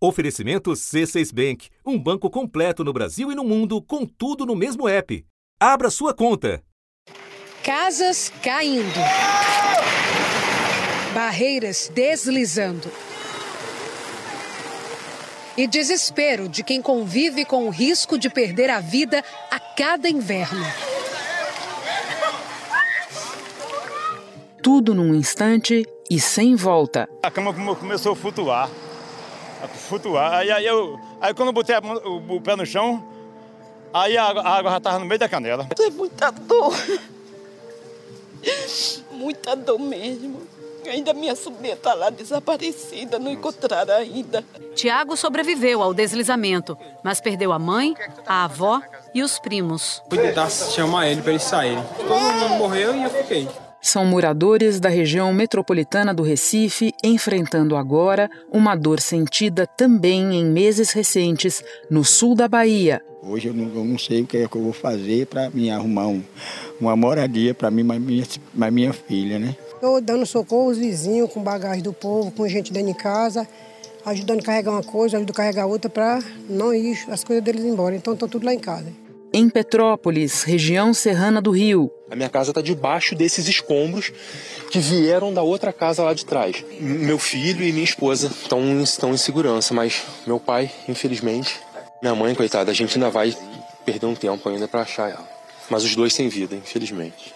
Oferecimento C6 Bank, um banco completo no Brasil e no mundo, com tudo no mesmo app. Abra sua conta. Casas caindo. Barreiras deslizando. E desespero de quem convive com o risco de perder a vida a cada inverno. Tudo num instante e sem volta. A cama começou a flutuar. A flutuar. Aí, aí, eu, aí quando eu botei a, o, o, pé no chão, aí a, a água já estava no meio da canela. É muita dor. Muita dor mesmo. Ainda minha sobrinha está lá desaparecida, não encontraram ainda. Tiago sobreviveu ao deslizamento, mas perdeu a mãe, a avó e os primos. Fui tentar chamar ele para eles saírem. Todo mundo morreu e eu fiquei. São moradores da região metropolitana do Recife enfrentando agora uma dor sentida também em meses recentes no sul da Bahia. Hoje eu não, eu não sei o que, é que eu vou fazer para me arrumar um, uma moradia para mim e minha, minha filha, né? Eu dando socorro aos vizinhos, com bagagem do povo, com gente dentro de casa, ajudando a carregar uma coisa, ajudando a carregar outra para não ir as coisas deles embora. Então estou tudo lá em casa em Petrópolis, região serrana do Rio. A minha casa está debaixo desses escombros que vieram da outra casa lá de trás. Meu filho e minha esposa estão, estão em segurança, mas meu pai, infelizmente, minha mãe, coitada, a gente ainda vai perder um tempo ainda para achar ela. Mas os dois sem vida, infelizmente.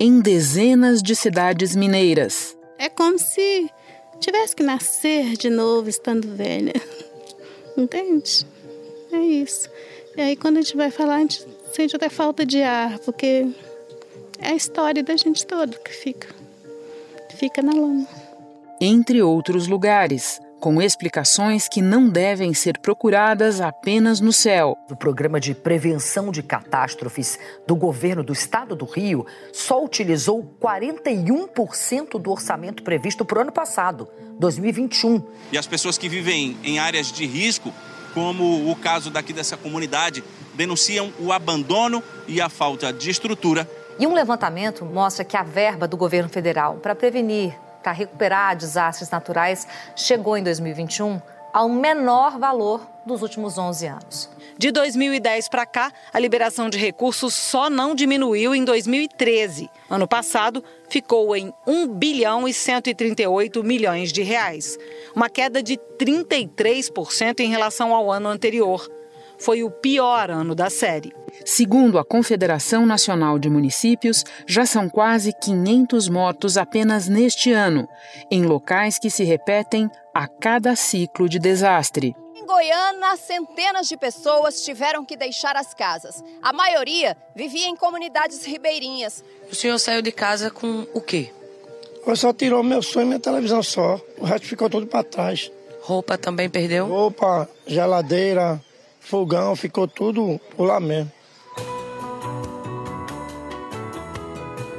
Em dezenas de cidades mineiras. É como se tivesse que nascer de novo estando velha. Entende? É isso. E aí quando a gente vai falar, a gente sente até falta de ar, porque é a história da gente toda que fica. Fica na lama. Entre outros lugares, com explicações que não devem ser procuradas apenas no céu. O programa de prevenção de catástrofes do governo do estado do Rio só utilizou 41% do orçamento previsto para o ano passado, 2021. E as pessoas que vivem em áreas de risco como o caso daqui dessa comunidade, denunciam o abandono e a falta de estrutura. E um levantamento mostra que a verba do governo federal para prevenir, para recuperar desastres naturais, chegou em 2021 ao menor valor dos últimos 11 anos. De 2010 para cá, a liberação de recursos só não diminuiu em 2013. Ano passado, ficou em 1 bilhão e 138 milhões de reais, uma queda de 33% em relação ao ano anterior. Foi o pior ano da série. Segundo a Confederação Nacional de Municípios, já são quase 500 mortos apenas neste ano, em locais que se repetem a cada ciclo de desastre. Em Goiânia, centenas de pessoas tiveram que deixar as casas. A maioria vivia em comunidades ribeirinhas. O senhor saiu de casa com o quê? Eu só tirou meu sonho e minha televisão só. O resto ficou tudo para trás. Roupa também perdeu? Roupa, geladeira, fogão, ficou tudo por lá mesmo.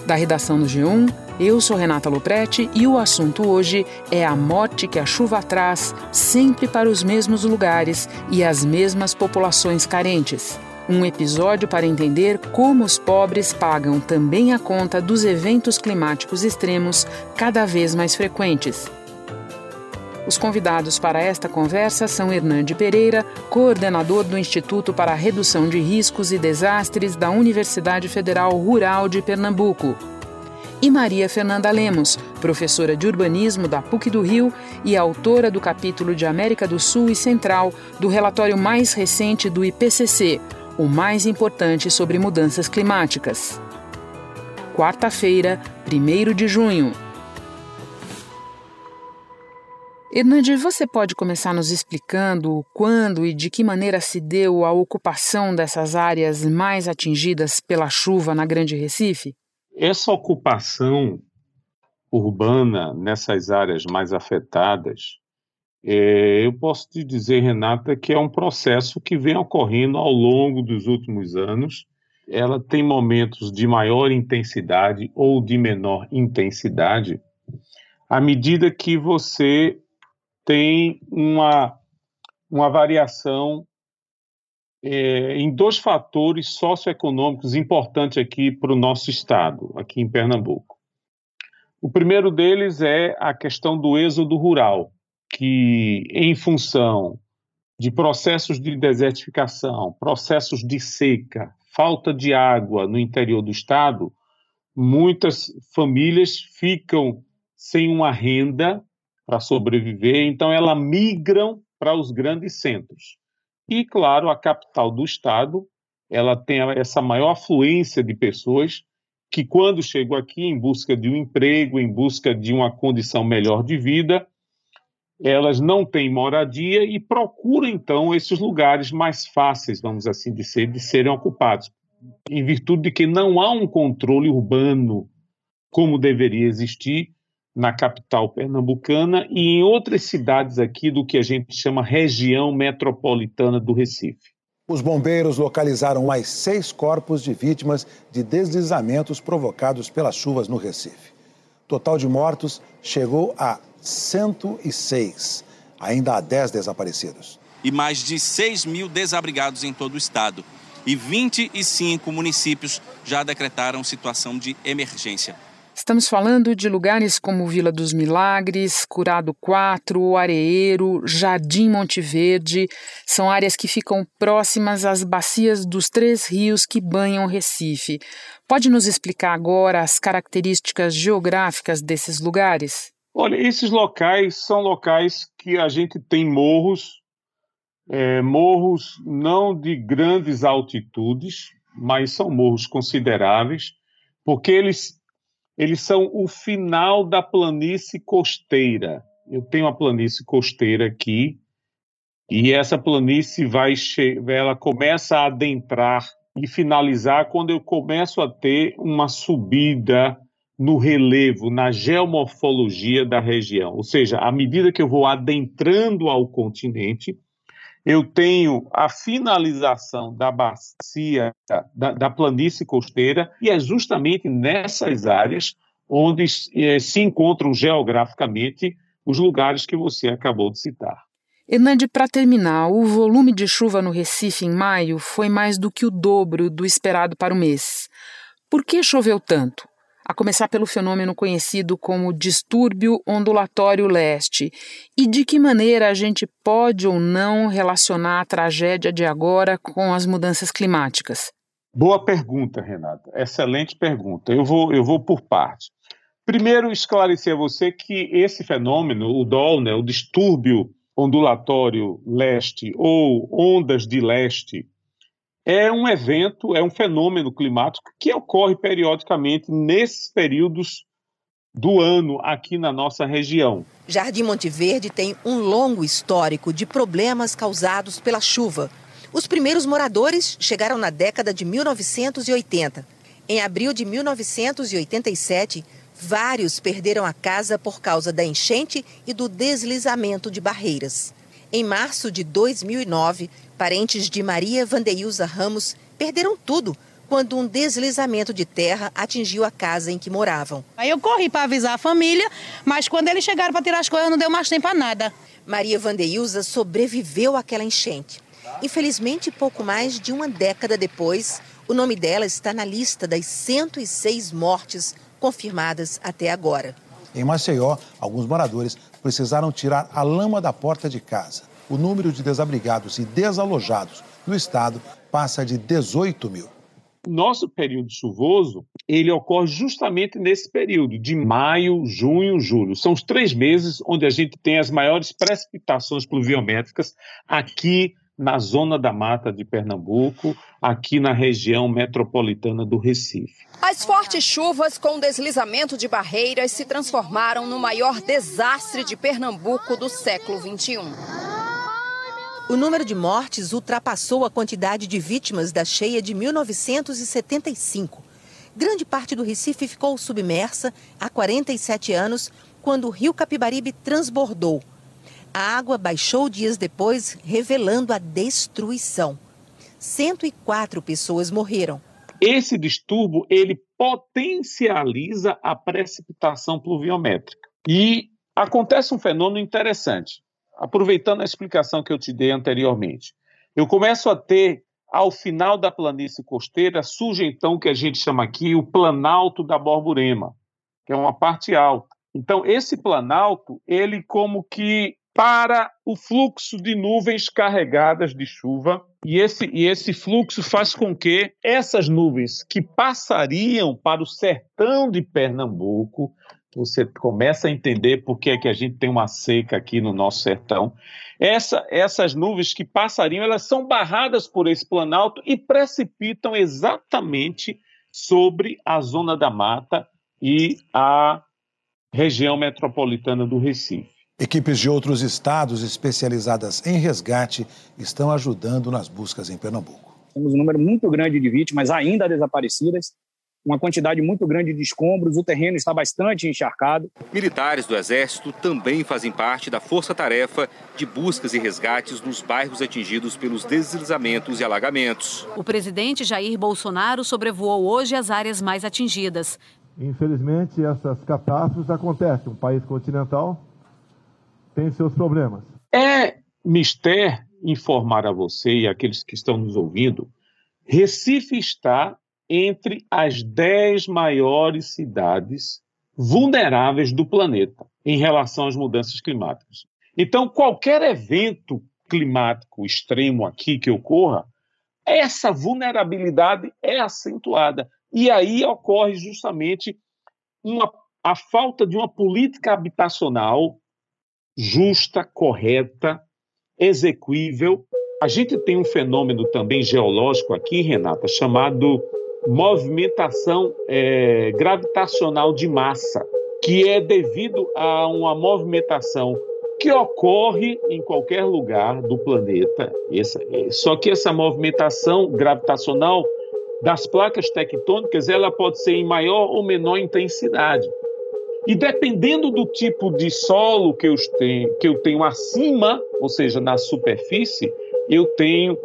Da redação do G1, eu sou Renata Loprete e o assunto hoje é a morte que a chuva traz, sempre para os mesmos lugares e as mesmas populações carentes. Um episódio para entender como os pobres pagam também a conta dos eventos climáticos extremos cada vez mais frequentes. Os convidados para esta conversa são Hernande Pereira, coordenador do Instituto para a Redução de Riscos e Desastres da Universidade Federal Rural de Pernambuco e Maria Fernanda Lemos, professora de urbanismo da PUC do Rio e autora do capítulo de América do Sul e Central do relatório mais recente do IPCC, o mais importante sobre mudanças climáticas. Quarta-feira, 1 de junho. Hernande, você pode começar nos explicando quando e de que maneira se deu a ocupação dessas áreas mais atingidas pela chuva na Grande Recife? Essa ocupação urbana nessas áreas mais afetadas, é, eu posso te dizer, Renata, que é um processo que vem ocorrendo ao longo dos últimos anos. Ela tem momentos de maior intensidade ou de menor intensidade, à medida que você tem uma, uma variação é, em dois fatores socioeconômicos importantes aqui para o nosso estado, aqui em Pernambuco. O primeiro deles é a questão do êxodo rural. que, em função de processos de desertificação, processos de seca, falta de água no interior do estado, muitas famílias ficam sem uma renda para sobreviver, então elas migram para os grandes centros. E, claro, a capital do estado, ela tem essa maior afluência de pessoas que, quando chegam aqui em busca de um emprego, em busca de uma condição melhor de vida, elas não têm moradia e procuram, então, esses lugares mais fáceis, vamos assim dizer, de serem ocupados, em virtude de que não há um controle urbano como deveria existir na capital pernambucana e em outras cidades aqui do que a gente chama região metropolitana do Recife. Os bombeiros localizaram mais seis corpos de vítimas de deslizamentos provocados pelas chuvas no Recife. O total de mortos chegou a 106. Ainda há 10 desaparecidos. E mais de 6 mil desabrigados em todo o estado. E 25 municípios já decretaram situação de emergência. Estamos falando de lugares como Vila dos Milagres, Curado 4, Areeiro, Jardim Monte Verde. São áreas que ficam próximas às bacias dos três rios que banham Recife. Pode nos explicar agora as características geográficas desses lugares? Olha, esses locais são locais que a gente tem morros, é, morros não de grandes altitudes, mas são morros consideráveis, porque eles, eles são o final da planície costeira. Eu tenho a planície costeira aqui, e essa planície vai ela começa a adentrar e finalizar quando eu começo a ter uma subida no relevo, na geomorfologia da região. Ou seja, à medida que eu vou adentrando ao continente, eu tenho a finalização da bacia, da, da planície costeira, e é justamente nessas áreas onde eh, se encontram geograficamente os lugares que você acabou de citar. Hernande, para terminar, o volume de chuva no Recife em maio foi mais do que o dobro do esperado para o mês. Por que choveu tanto? A começar pelo fenômeno conhecido como distúrbio ondulatório leste, e de que maneira a gente pode ou não relacionar a tragédia de agora com as mudanças climáticas? Boa pergunta, Renata. Excelente pergunta. Eu vou, eu vou por parte. Primeiro, esclarecer a você que esse fenômeno, o DOL, né, o distúrbio ondulatório leste ou ondas de leste, é um evento, é um fenômeno climático que ocorre periodicamente nesses períodos do ano aqui na nossa região. Jardim Monte Verde tem um longo histórico de problemas causados pela chuva. Os primeiros moradores chegaram na década de 1980. Em abril de 1987, vários perderam a casa por causa da enchente e do deslizamento de barreiras. Em março de 2009, Parentes de Maria Vandeilza Ramos perderam tudo quando um deslizamento de terra atingiu a casa em que moravam. Aí eu corri para avisar a família, mas quando eles chegaram para tirar as coisas, não deu mais tempo para nada. Maria Vandeilza sobreviveu àquela enchente. Infelizmente, pouco mais de uma década depois, o nome dela está na lista das 106 mortes confirmadas até agora. Em Maceió, alguns moradores precisaram tirar a lama da porta de casa o número de desabrigados e desalojados no estado passa de 18 mil. Nosso período chuvoso, ele ocorre justamente nesse período, de maio, junho, julho. São os três meses onde a gente tem as maiores precipitações pluviométricas aqui na zona da mata de Pernambuco, aqui na região metropolitana do Recife. As fortes chuvas com deslizamento de barreiras se transformaram no maior desastre de Pernambuco do século XXI. O número de mortes ultrapassou a quantidade de vítimas da cheia de 1975. Grande parte do Recife ficou submersa há 47 anos, quando o rio Capibaribe transbordou. A água baixou dias depois, revelando a destruição. 104 pessoas morreram. Esse distúrbio ele potencializa a precipitação pluviométrica. E acontece um fenômeno interessante aproveitando a explicação que eu te dei anteriormente, eu começo a ter, ao final da planície costeira, surge então o que a gente chama aqui o planalto da Borborema, que é uma parte alta. Então, esse planalto, ele como que para o fluxo de nuvens carregadas de chuva. E esse, e esse fluxo faz com que essas nuvens que passariam para o sertão de Pernambuco, você começa a entender por que, é que a gente tem uma seca aqui no nosso sertão. Essa, essas nuvens que passariam, elas são barradas por esse planalto e precipitam exatamente sobre a zona da mata e a região metropolitana do Recife. Equipes de outros estados especializadas em resgate estão ajudando nas buscas em Pernambuco. Temos um número muito grande de vítimas ainda desaparecidas, uma quantidade muito grande de escombros, o terreno está bastante encharcado. Militares do Exército também fazem parte da força-tarefa de buscas e resgates nos bairros atingidos pelos deslizamentos e alagamentos. O presidente Jair Bolsonaro sobrevoou hoje as áreas mais atingidas. Infelizmente, essas catástrofes acontecem. Um país continental tem seus problemas. É mister informar a você e aqueles que estão nos ouvindo, Recife está entre as dez maiores cidades vulneráveis do planeta em relação às mudanças climáticas. Então, qualquer evento climático extremo aqui que ocorra, essa vulnerabilidade é acentuada. E aí ocorre justamente uma, a falta de uma política habitacional justa, correta, execuível. A gente tem um fenômeno também geológico aqui, Renata, chamado movimentação é, gravitacional de massa, que é devido a uma movimentação que ocorre em qualquer lugar do planeta. Essa, é, só que essa movimentação gravitacional das placas tectônicas ela pode ser em maior ou menor intensidade. E dependendo do tipo de solo que eu tenho, que eu tenho acima, ou seja, na superfície, eu tenho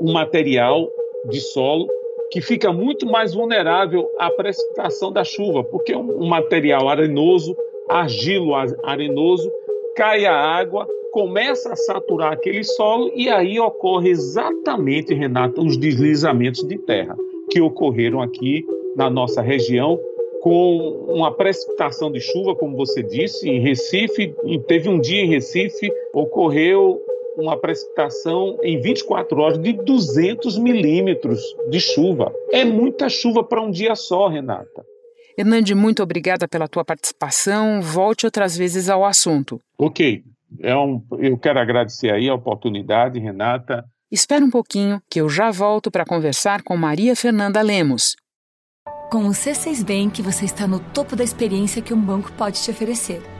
um material de solo que fica muito mais vulnerável à precipitação da chuva, porque é um material arenoso, argilo arenoso, cai a água, começa a saturar aquele solo e aí ocorre exatamente, Renata, os deslizamentos de terra que ocorreram aqui na nossa região com uma precipitação de chuva, como você disse, em Recife, teve um dia em Recife, ocorreu uma precipitação em 24 horas de 200 milímetros de chuva. É muita chuva para um dia só, Renata. Hernande, muito obrigada pela tua participação. Volte outras vezes ao assunto. Ok. É um, eu quero agradecer aí a oportunidade, Renata. Espera um pouquinho que eu já volto para conversar com Maria Fernanda Lemos. Com o C6 Bank, você está no topo da experiência que um banco pode te oferecer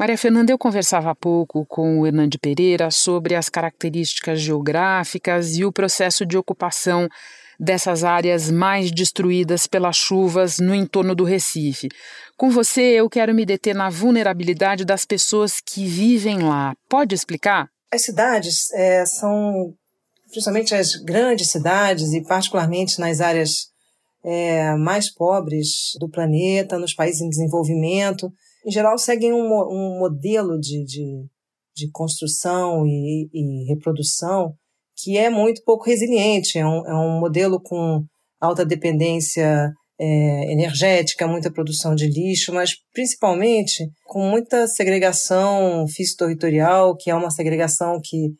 Maria Fernanda, eu conversava há pouco com o Hernande Pereira sobre as características geográficas e o processo de ocupação dessas áreas mais destruídas pelas chuvas no entorno do Recife. Com você, eu quero me deter na vulnerabilidade das pessoas que vivem lá. Pode explicar? As cidades é, são, principalmente as grandes cidades, e particularmente nas áreas é, mais pobres do planeta, nos países em desenvolvimento, em geral, seguem um, um modelo de, de, de construção e, e, reprodução que é muito pouco resiliente. É um, é um modelo com alta dependência é, energética, muita produção de lixo, mas principalmente com muita segregação físico-territorial, que é uma segregação que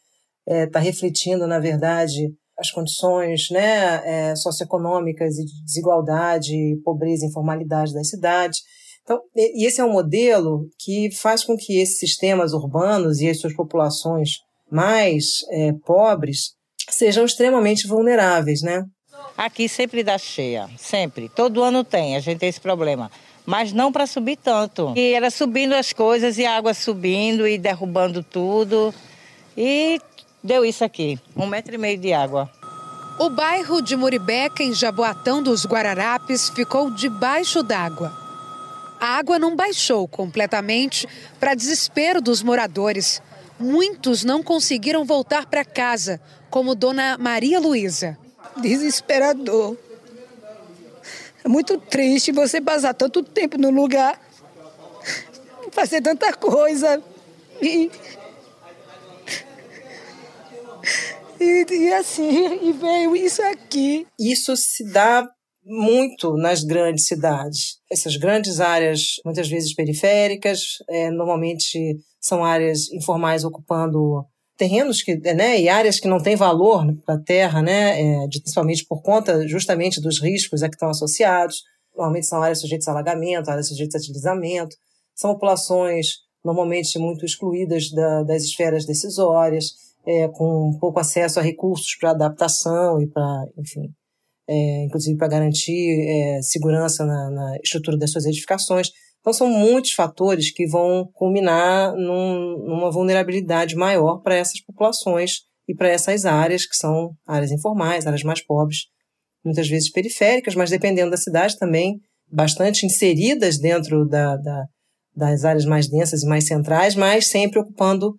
está é, refletindo, na verdade, as condições né, é, socioeconômicas e de desigualdade, pobreza e informalidade das cidades. Então, e esse é um modelo que faz com que esses sistemas urbanos e as suas populações mais é, pobres sejam extremamente vulneráveis, né? Aqui sempre dá cheia, sempre. Todo ano tem, a gente tem esse problema. Mas não para subir tanto. E era subindo as coisas e a água subindo e derrubando tudo. E deu isso aqui, um metro e meio de água. O bairro de Muribeca, em Jaboatão dos Guararapes, ficou debaixo d'água a água não baixou completamente para desespero dos moradores. muitos não conseguiram voltar para casa, como Dona Maria Luísa. Desesperador. É muito triste você passar tanto tempo no lugar, fazer tanta coisa e, e, e assim, e veio isso aqui. Isso se dá muito nas grandes cidades. Essas grandes áreas, muitas vezes periféricas, é, normalmente são áreas informais ocupando terrenos que, né, e áreas que não têm valor para a terra, né, é, principalmente por conta justamente dos riscos a que estão associados. Normalmente são áreas sujeitas a alagamento, áreas sujeitas a deslizamento. São populações normalmente muito excluídas da, das esferas decisórias, é, com pouco acesso a recursos para adaptação e para, enfim, é, inclusive para garantir é, segurança na, na, estrutura das suas edificações. Então, são muitos fatores que vão culminar num, numa vulnerabilidade maior para essas populações e para essas áreas, que são áreas informais, áreas mais pobres, muitas vezes periféricas, mas dependendo da cidade também, bastante inseridas dentro da, da das áreas mais densas e mais centrais, mas sempre ocupando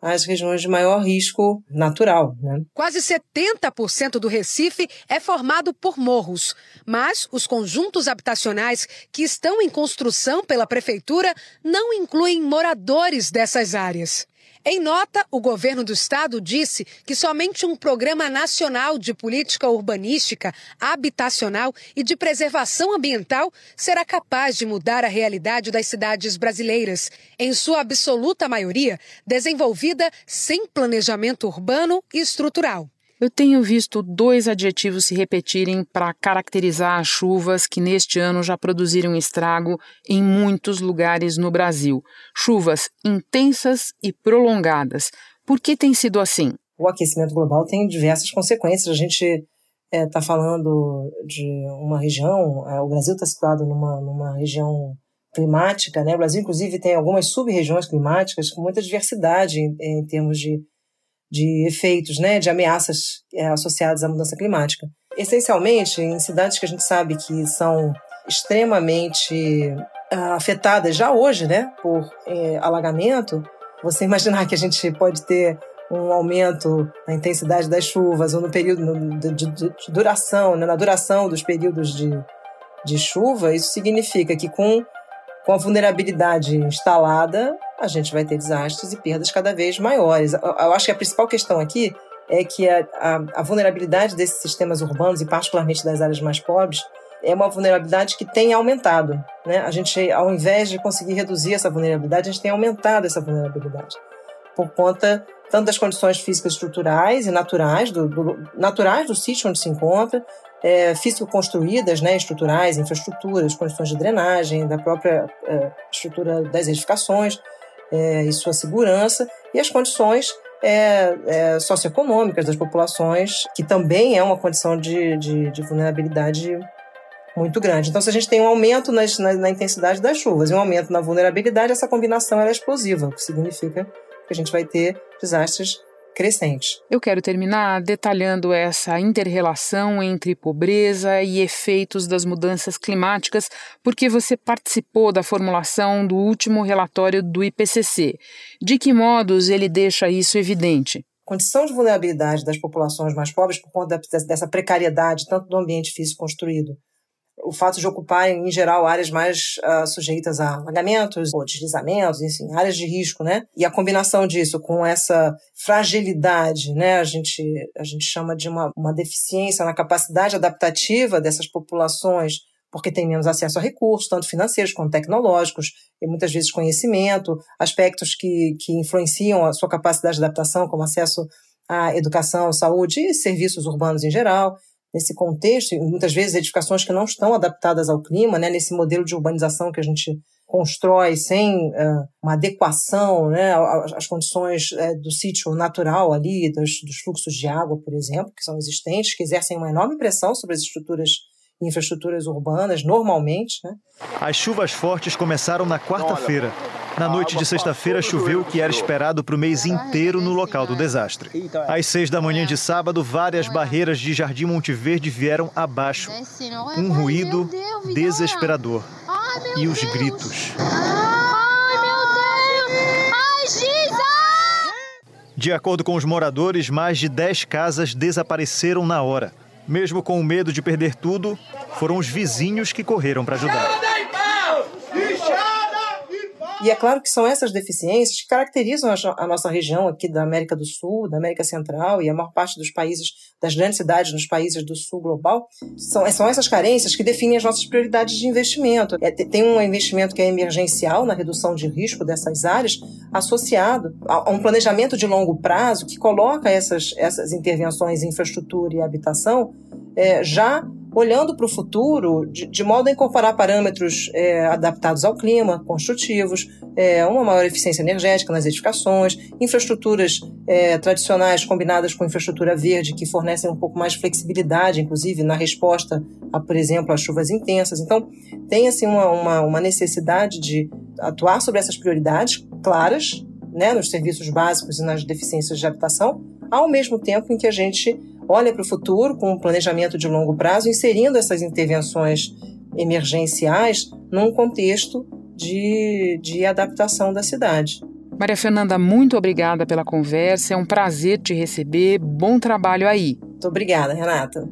as regiões de maior risco natural. Né? Quase 70% do Recife é formado por morros, mas os conjuntos habitacionais que estão em construção pela prefeitura não incluem moradores dessas áreas. Em nota, o governo do estado disse que somente um programa nacional de política urbanística, habitacional e de preservação ambiental será capaz de mudar a realidade das cidades brasileiras, em sua absoluta maioria desenvolvida sem planejamento urbano e estrutural. Eu tenho visto dois adjetivos se repetirem para caracterizar as chuvas que neste ano já produziram estrago em muitos lugares no Brasil. Chuvas intensas e prolongadas. Por que tem sido assim? O aquecimento global tem diversas consequências. A gente está é, tá falando de uma região, é, o Brasil está situado numa, numa região climática, né? O Brasil, inclusive, tem algumas sub-regiões climáticas com muita diversidade em, em termos de de efeitos, né, de ameaças é, associadas à mudança climática. Essencialmente, em cidades que a gente sabe que são extremamente uh, afetadas já hoje, né, por é, alagamento, você imaginar que a gente pode ter um aumento na intensidade das chuvas ou no período no, de, de, de, duração, né, na duração dos períodos de, de chuva, isso significa que com, com a vulnerabilidade instalada, a gente vai ter desastres e perdas cada vez maiores. Eu acho que a principal questão aqui é que a, a, a, vulnerabilidade desses sistemas urbanos, e particularmente das áreas mais pobres, é uma vulnerabilidade que tem aumentado. Né? A gente, ao invés de conseguir reduzir essa vulnerabilidade, a gente tem aumentado essa vulnerabilidade. Por conta tanto das condições físicas estruturais e naturais do, do naturais do sítio onde se encontra, é, físico-construídas, né, estruturais, infraestruturas, condições de drenagem, da própria é, estrutura das edificações, é, e sua segurança, e as condições é, é, socioeconômicas das populações, que também é uma condição de, de, de vulnerabilidade muito grande. Então, se a gente tem um aumento nas, na, na, intensidade das chuvas e um aumento na vulnerabilidade, essa combinação é explosiva, o que significa que a gente vai ter desastres crescente. Eu quero terminar detalhando essa interrelação entre pobreza e efeitos das mudanças climáticas, porque você participou da formulação do último relatório do IPCC. De que modos ele deixa isso evidente? Condição de vulnerabilidade das populações mais pobres por conta dessa precariedade, tanto do ambiente físico construído, o fato de ocupar, em geral, áreas mais uh, sujeitas a alagamentos ou deslizamentos, enfim, áreas de risco, né? E a combinação disso com essa fragilidade, né? A gente, a gente chama de uma, uma deficiência na capacidade adaptativa dessas populações porque tem menos acesso a recursos, tanto financeiros quanto tecnológicos, e muitas vezes conhecimento, aspectos que, que influenciam a sua capacidade de adaptação, como acesso à educação, saúde e serviços urbanos em geral nesse contexto, e muitas vezes edificações que não estão adaptadas ao clima, né, nesse modelo de urbanização que a gente constrói sem uh, uma adequação né, às condições uh, do sítio natural ali, dos, dos, fluxos de água, por exemplo, que são existentes, que exercem uma enorme pressão sobre as estruturas infraestruturas urbanas, normalmente. Né? As chuvas fortes começaram na quarta-feira. Na noite de sexta-feira choveu o que era esperado para o mês inteiro no local do desastre. Às seis da manhã de sábado, várias barreiras de Jardim Monte Verde vieram abaixo. Um ruído desesperador. E os gritos. De acordo com os moradores, mais de 10 casas desapareceram na hora. Mesmo com o medo de perder tudo, foram os vizinhos que correram para ajudar. E é claro que são essas deficiências que caracterizam a nossa região aqui da América do Sul, da América Central e a maior parte dos países, das grandes cidades nos países do Sul global. São, são essas carências que definem as nossas prioridades de investimento. É, tem um investimento que é emergencial na redução de risco dessas áreas, associado a, a um planejamento de longo prazo que coloca essas, essas intervenções em infraestrutura e habitação é, já olhando para o futuro, de, de, modo a incorporar parâmetros é, adaptados ao clima, construtivos, é, uma maior eficiência energética nas edificações, infraestruturas é, tradicionais combinadas com infraestrutura verde, que fornecem um pouco mais de flexibilidade, inclusive na resposta, a, por exemplo, às chuvas intensas. Então, tem assim, uma, uma, uma necessidade de atuar sobre essas prioridades claras, né, nos serviços básicos e nas deficiências de habitação, ao mesmo tempo em que a gente olha para o futuro com um planejamento de longo prazo, inserindo essas intervenções emergenciais num contexto de, de adaptação da cidade. Maria Fernanda, muito obrigada pela conversa. É um prazer te receber. Bom trabalho aí. Muito obrigada, Renata.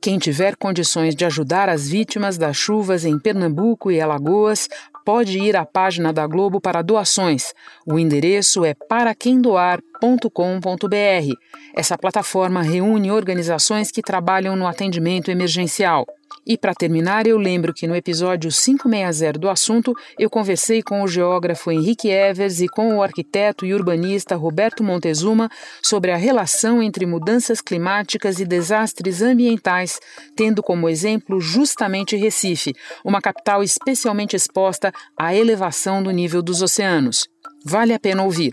Quem tiver condições de ajudar as vítimas das chuvas em Pernambuco e Alagoas, pode ir à página da Globo para doações. O endereço é paraquemdoar.com.br. Essa plataforma reúne organizações que trabalham no atendimento emergencial. E para terminar, eu lembro que no episódio 560 do assunto, eu conversei com o geógrafo Henrique Evers e com o arquiteto e urbanista Roberto Montezuma sobre a relação entre mudanças climáticas e desastres ambientais, tendo como exemplo justamente Recife, uma capital especialmente exposta à elevação do nível dos oceanos. Vale a pena ouvir.